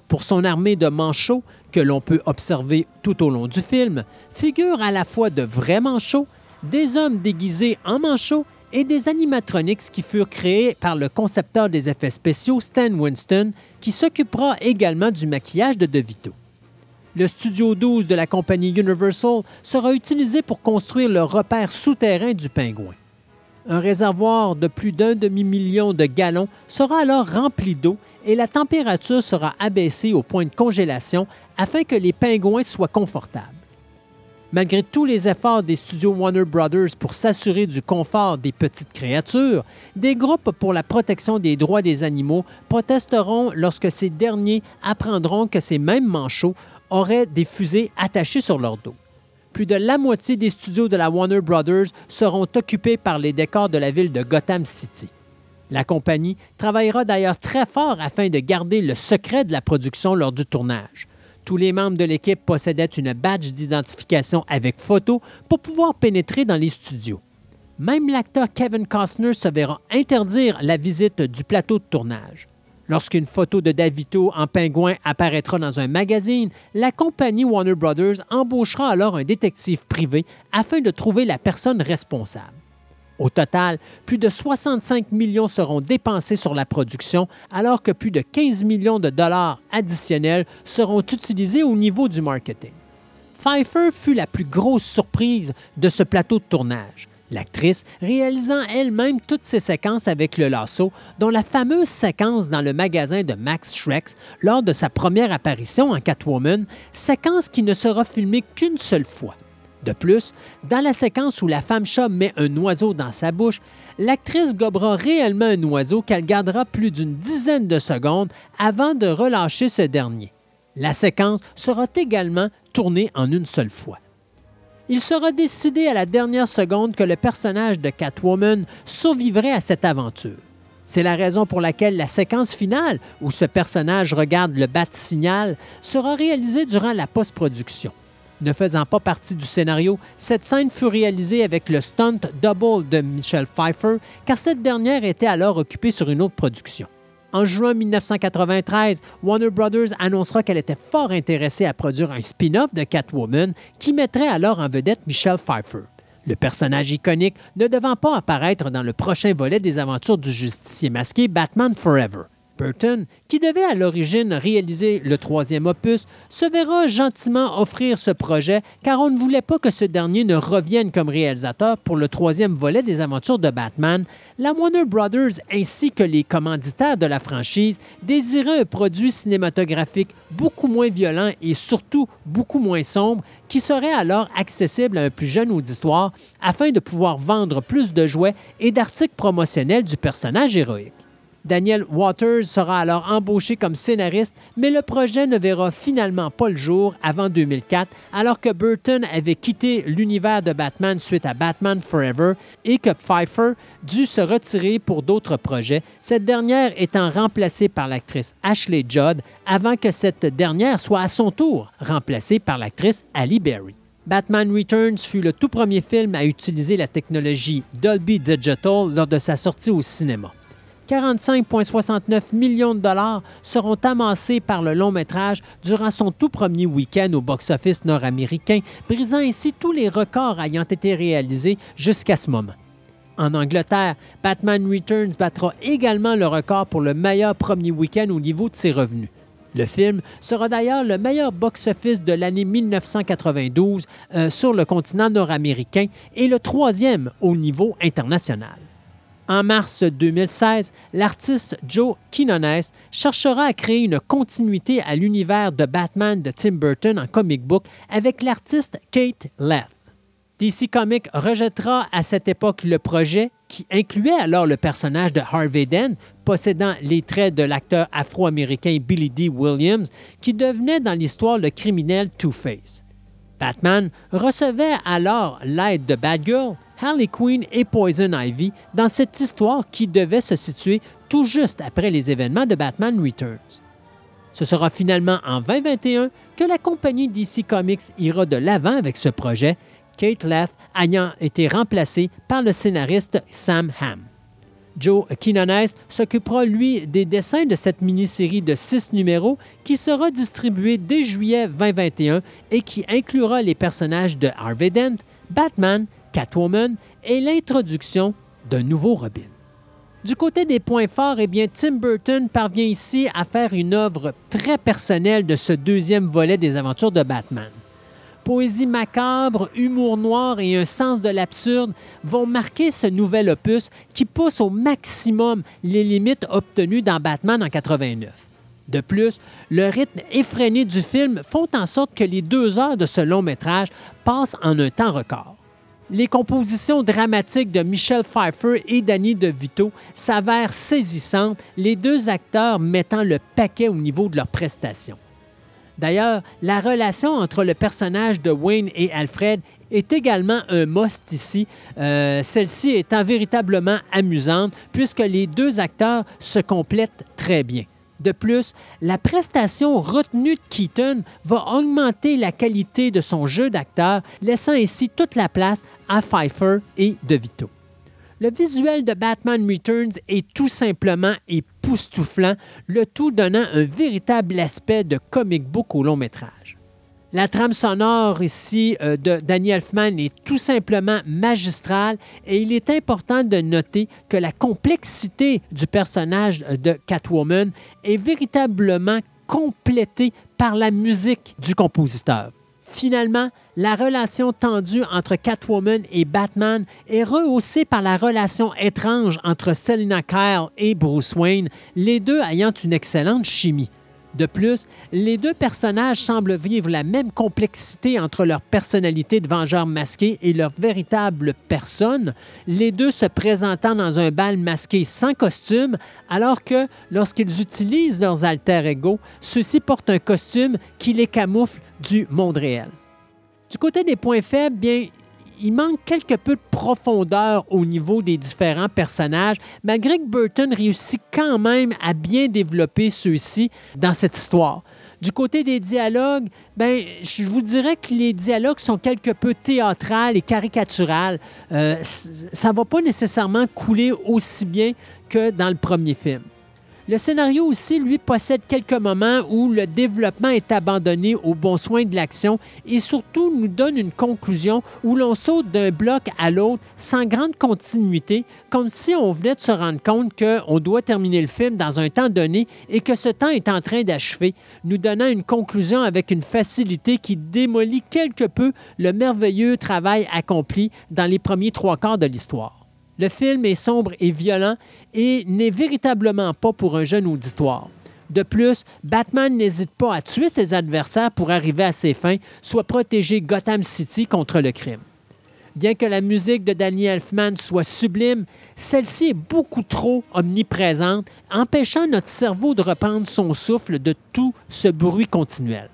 Pour son armée de manchots, que l'on peut observer tout au long du film, figurent à la fois de vrais manchots, des hommes déguisés en manchots et des animatronics qui furent créés par le concepteur des effets spéciaux Stan Winston, qui s'occupera également du maquillage de De Vito. Le Studio 12 de la compagnie Universal sera utilisé pour construire le repère souterrain du pingouin. Un réservoir de plus d'un demi-million de gallons sera alors rempli d'eau et la température sera abaissée au point de congélation afin que les pingouins soient confortables. Malgré tous les efforts des studios Warner Brothers pour s'assurer du confort des petites créatures, des groupes pour la protection des droits des animaux protesteront lorsque ces derniers apprendront que ces mêmes manchots auraient des fusées attachées sur leur dos. Plus de la moitié des studios de la Warner Brothers seront occupés par les décors de la ville de Gotham City. La compagnie travaillera d'ailleurs très fort afin de garder le secret de la production lors du tournage. Tous les membres de l'équipe possédaient une badge d'identification avec photo pour pouvoir pénétrer dans les studios. même l'acteur Kevin Costner se verra interdire la visite du plateau de tournage. Lorsqu'une photo de Davito en pingouin apparaîtra dans un magazine, la compagnie Warner Brothers embauchera alors un détective privé afin de trouver la personne responsable. Au total, plus de 65 millions seront dépensés sur la production, alors que plus de 15 millions de dollars additionnels seront utilisés au niveau du marketing. Pfeiffer fut la plus grosse surprise de ce plateau de tournage l'actrice réalisant elle-même toutes ses séquences avec le lasso, dont la fameuse séquence dans le magasin de Max Schrex lors de sa première apparition en Catwoman, séquence qui ne sera filmée qu'une seule fois. De plus, dans la séquence où la femme chat met un oiseau dans sa bouche, l'actrice gobera réellement un oiseau qu'elle gardera plus d'une dizaine de secondes avant de relâcher ce dernier. La séquence sera également tournée en une seule fois il sera décidé à la dernière seconde que le personnage de Catwoman survivrait à cette aventure. C'est la raison pour laquelle la séquence finale, où ce personnage regarde le bat-signal, sera réalisée durant la post-production. Ne faisant pas partie du scénario, cette scène fut réalisée avec le stunt double de Michelle Pfeiffer, car cette dernière était alors occupée sur une autre production. En juin 1993, Warner Brothers annoncera qu'elle était fort intéressée à produire un spin-off de Catwoman qui mettrait alors en vedette Michelle Pfeiffer. Le personnage iconique ne devant pas apparaître dans le prochain volet des aventures du justicier masqué Batman Forever. Burton, qui devait à l'origine réaliser le troisième opus, se verra gentiment offrir ce projet car on ne voulait pas que ce dernier ne revienne comme réalisateur pour le troisième volet des aventures de Batman. La Warner Brothers ainsi que les commanditaires de la franchise désiraient un produit cinématographique beaucoup moins violent et surtout beaucoup moins sombre qui serait alors accessible à un plus jeune auditoire afin de pouvoir vendre plus de jouets et d'articles promotionnels du personnage héroïque. Daniel Waters sera alors embauché comme scénariste, mais le projet ne verra finalement pas le jour avant 2004, alors que Burton avait quitté l'univers de Batman suite à Batman Forever et que Pfeiffer dut se retirer pour d'autres projets, cette dernière étant remplacée par l'actrice Ashley Judd avant que cette dernière soit à son tour remplacée par l'actrice Ali Berry. Batman Returns fut le tout premier film à utiliser la technologie Dolby Digital lors de sa sortie au cinéma. 45,69 millions de dollars seront amassés par le long métrage durant son tout premier week-end au box-office nord-américain, brisant ainsi tous les records ayant été réalisés jusqu'à ce moment. En Angleterre, Batman Returns battra également le record pour le meilleur premier week-end au niveau de ses revenus. Le film sera d'ailleurs le meilleur box-office de l'année 1992 euh, sur le continent nord-américain et le troisième au niveau international. En mars 2016, l'artiste Joe Quinones cherchera à créer une continuité à l'univers de Batman de Tim Burton en comic book avec l'artiste Kate Leth. DC Comics rejettera à cette époque le projet qui incluait alors le personnage de Harvey Dent, possédant les traits de l'acteur afro-américain Billy D. Williams, qui devenait dans l'histoire le criminel Two-Face. Batman recevait alors l'aide de Batgirl, Harley Quinn et Poison Ivy dans cette histoire qui devait se situer tout juste après les événements de Batman Returns. Ce sera finalement en 2021 que la compagnie DC Comics ira de l'avant avec ce projet, Kate Leth ayant été remplacée par le scénariste Sam Hamm. Joe Quinones s'occupera, lui, des dessins de cette mini-série de six numéros qui sera distribuée dès juillet 2021 et qui inclura les personnages de Harvey Dent, Batman, Catwoman et l'introduction d'un nouveau Robin. Du côté des points forts, eh bien, Tim Burton parvient ici à faire une œuvre très personnelle de ce deuxième volet des aventures de Batman. Poésie macabre, humour noir et un sens de l'absurde vont marquer ce nouvel opus qui pousse au maximum les limites obtenues dans Batman en 89. De plus, le rythme effréné du film font en sorte que les deux heures de ce long métrage passent en un temps record. Les compositions dramatiques de Michel Pfeiffer et Danny DeVito s'avèrent saisissantes, les deux acteurs mettant le paquet au niveau de leurs prestations. D'ailleurs, la relation entre le personnage de Wayne et Alfred est également un must ici, euh, celle-ci étant véritablement amusante puisque les deux acteurs se complètent très bien. De plus, la prestation retenue de Keaton va augmenter la qualité de son jeu d'acteur, laissant ainsi toute la place à Pfeiffer et DeVito. Le visuel de Batman Returns est tout simplement époustouflant, le tout donnant un véritable aspect de comic book au long métrage. La trame sonore ici euh, de Danny Elfman est tout simplement magistrale et il est important de noter que la complexité du personnage de Catwoman est véritablement complétée par la musique du compositeur. Finalement, la relation tendue entre Catwoman et Batman est rehaussée par la relation étrange entre Selina Kyle et Bruce Wayne, les deux ayant une excellente chimie. De plus, les deux personnages semblent vivre la même complexité entre leur personnalité de vengeur masqué et leur véritable personne, les deux se présentant dans un bal masqué sans costume, alors que lorsqu'ils utilisent leurs alter ego, ceux-ci portent un costume qui les camoufle du monde réel. Du côté des points faibles, bien, il manque quelque peu de profondeur au niveau des différents personnages, malgré que Burton réussit quand même à bien développer ceux-ci dans cette histoire. Du côté des dialogues, ben, je vous dirais que les dialogues sont quelque peu théâtrales et caricaturales. Euh, ça ne va pas nécessairement couler aussi bien que dans le premier film. Le scénario aussi, lui, possède quelques moments où le développement est abandonné au bon soin de l'action et surtout nous donne une conclusion où l'on saute d'un bloc à l'autre sans grande continuité, comme si on venait de se rendre compte qu'on doit terminer le film dans un temps donné et que ce temps est en train d'achever, nous donnant une conclusion avec une facilité qui démolit quelque peu le merveilleux travail accompli dans les premiers trois quarts de l'histoire. Le film est sombre et violent et n'est véritablement pas pour un jeune auditoire. De plus, Batman n'hésite pas à tuer ses adversaires pour arriver à ses fins, soit protéger Gotham City contre le crime. Bien que la musique de Danny Elfman soit sublime, celle-ci est beaucoup trop omniprésente, empêchant notre cerveau de reprendre son souffle de tout ce bruit continuel.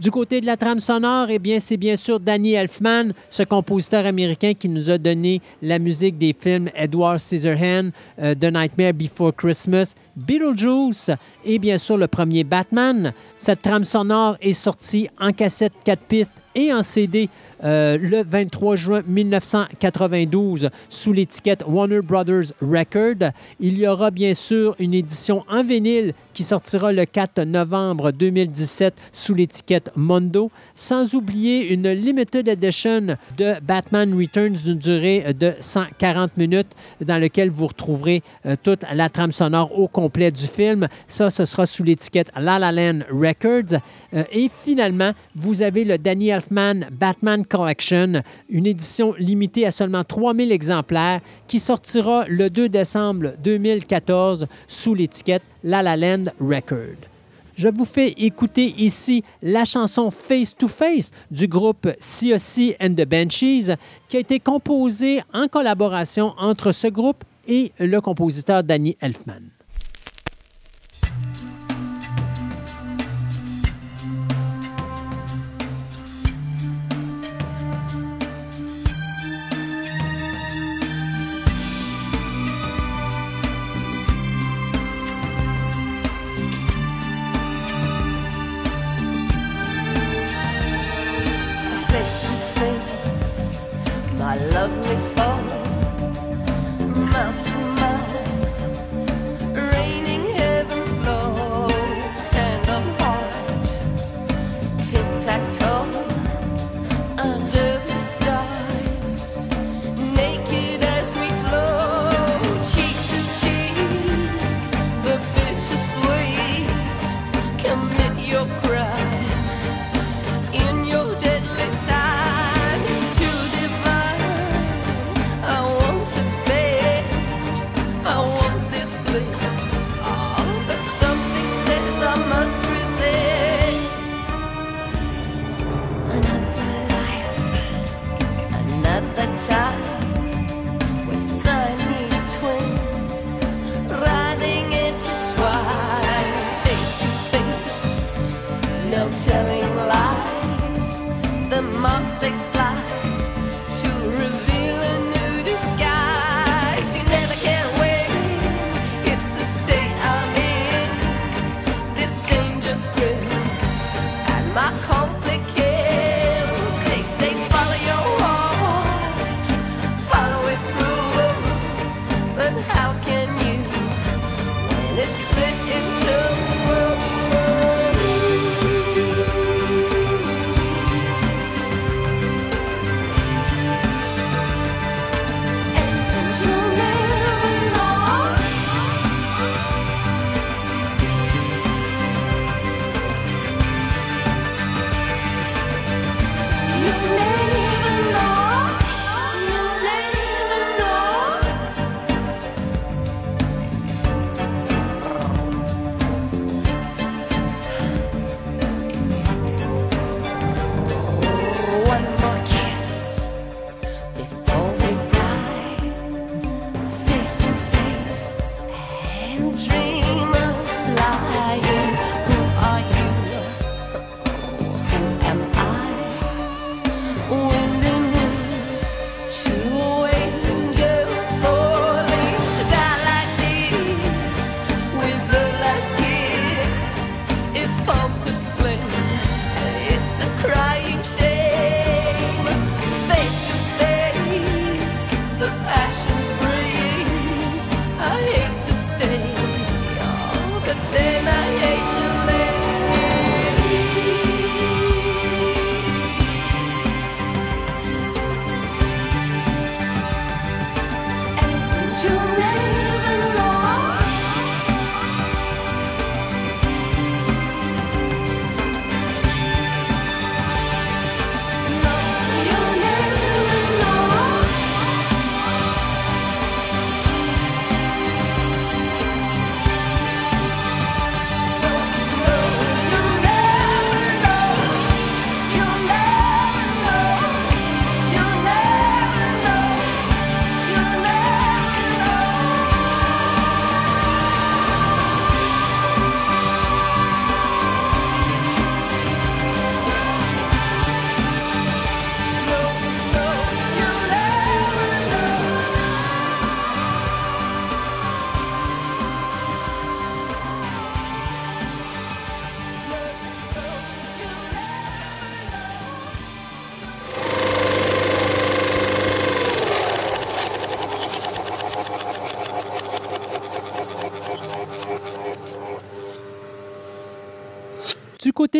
Du côté de la trame sonore, eh bien, c'est bien sûr Danny Elfman, ce compositeur américain qui nous a donné la musique des films Edward Scissorhands, euh, The Nightmare Before Christmas, Beetlejuice et bien sûr le premier Batman. Cette trame sonore est sortie en cassette 4 pistes et en CD euh, le 23 juin 1992 sous l'étiquette Warner Brothers Record. Il y aura bien sûr une édition en vinyle qui sortira le 4 novembre 2017 sous l'étiquette Mondo, sans oublier une limited edition de Batman Returns d'une durée de 140 minutes dans lequel vous retrouverez euh, toute la trame sonore au complet du film. Ça, ce sera sous l'étiquette La La Land Records. Euh, et finalement, vous avez le Danny Elfman Batman Collection, une édition limitée à seulement 3000 exemplaires qui sortira le 2 décembre 2014 sous l'étiquette La La Land Record. Je vous fais écouter ici la chanson Face to Face du groupe COC and the Banshees qui a été composée en collaboration entre ce groupe et le compositeur Danny Elfman. the most they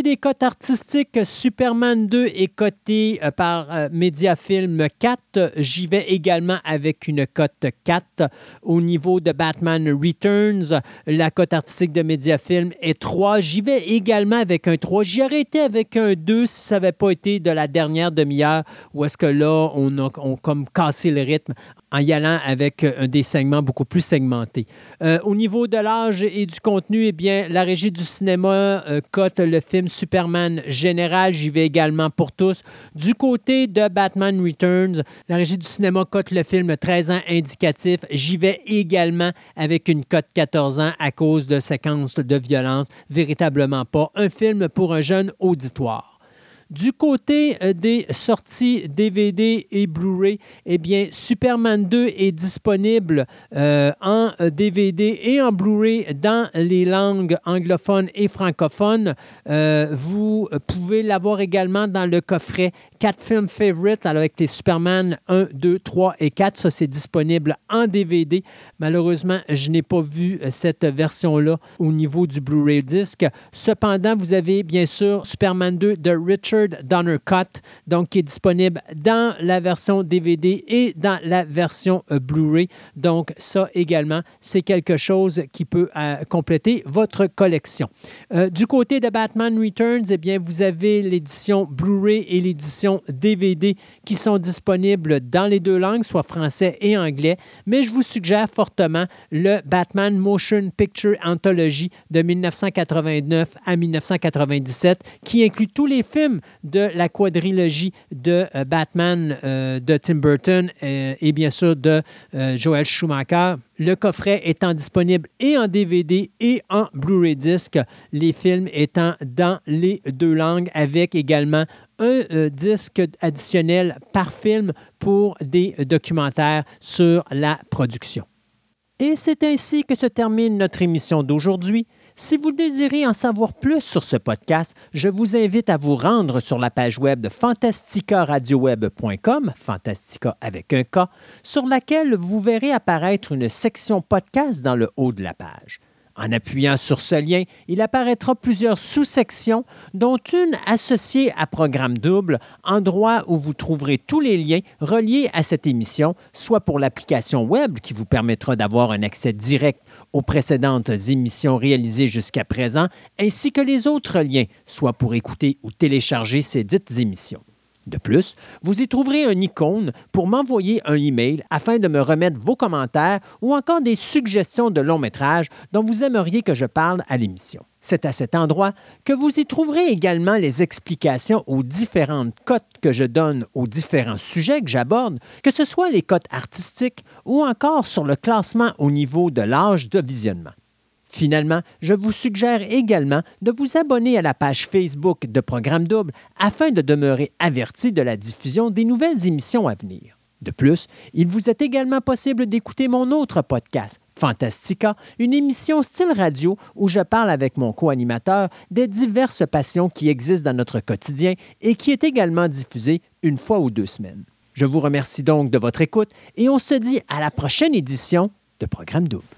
des cotes artistiques, Superman 2 est coté euh, par euh, Mediafilm 4. J'y vais également avec une cote 4. Au niveau de Batman Returns, la cote artistique de Mediafilm est 3. J'y vais également avec un 3. J'y aurais été avec un 2 si ça n'avait pas été de la dernière demi-heure où est-ce que là, on a comme cassé le rythme en y allant avec euh, des segments beaucoup plus segmentés. Euh, au niveau de l'âge et du contenu, eh bien, la régie du cinéma euh, cote le film Superman général. J'y vais également pour tous. Du côté de Batman Returns, la régie du cinéma cote le film 13 ans indicatif. J'y vais également avec une cote 14 ans à cause de séquences de violence. Véritablement pas un film pour un jeune auditoire. Du côté euh, des sorties DVD et Blu-ray, eh bien, Superman 2 est disponible euh, en DVD et en Blu-ray dans les langues anglophones et francophones. Euh, vous pouvez l'avoir également dans le coffret 4 films favorites avec les Superman 1, 2, 3 et 4. Ça, c'est disponible en DVD. Malheureusement, je n'ai pas vu cette version-là au niveau du Blu-ray disc. Cependant, vous avez bien sûr Superman 2 de Richard Donner Cut, donc qui est disponible dans la version DVD et dans la version euh, Blu-ray. Donc, ça également, c'est quelque chose qui peut euh, compléter votre collection. Euh, du côté de Batman Returns, eh bien, vous avez l'édition Blu-ray et l'édition DVD qui sont disponibles dans les deux langues, soit français et anglais. Mais je vous suggère fortement le Batman Motion Picture Anthology de 1989 à 1997, qui inclut tous les films de la quadrilogie de euh, Batman euh, de Tim Burton euh, et bien sûr de Joel Schumacher. Le coffret étant disponible et en DVD et en Blu-ray disc, les films étant dans les deux langues avec également un disque additionnel par film pour des documentaires sur la production. Et c'est ainsi que se termine notre émission d'aujourd'hui. Si vous désirez en savoir plus sur ce podcast, je vous invite à vous rendre sur la page web de fantasticaradioweb.com, Fantastica avec un K, sur laquelle vous verrez apparaître une section podcast dans le haut de la page. En appuyant sur ce lien, il apparaîtra plusieurs sous-sections, dont une associée à Programme Double, endroit où vous trouverez tous les liens reliés à cette émission, soit pour l'application web qui vous permettra d'avoir un accès direct aux précédentes émissions réalisées jusqu'à présent, ainsi que les autres liens, soit pour écouter ou télécharger ces dites émissions. De plus, vous y trouverez un icône pour m'envoyer un email afin de me remettre vos commentaires ou encore des suggestions de long métrage dont vous aimeriez que je parle à l'émission. C'est à cet endroit que vous y trouverez également les explications aux différentes cotes que je donne aux différents sujets que j'aborde, que ce soit les cotes artistiques ou encore sur le classement au niveau de l'âge de visionnement. Finalement, je vous suggère également de vous abonner à la page Facebook de Programme Double afin de demeurer averti de la diffusion des nouvelles émissions à venir. De plus, il vous est également possible d'écouter mon autre podcast, Fantastica, une émission style radio où je parle avec mon co-animateur des diverses passions qui existent dans notre quotidien et qui est également diffusée une fois ou deux semaines. Je vous remercie donc de votre écoute et on se dit à la prochaine édition de Programme Double.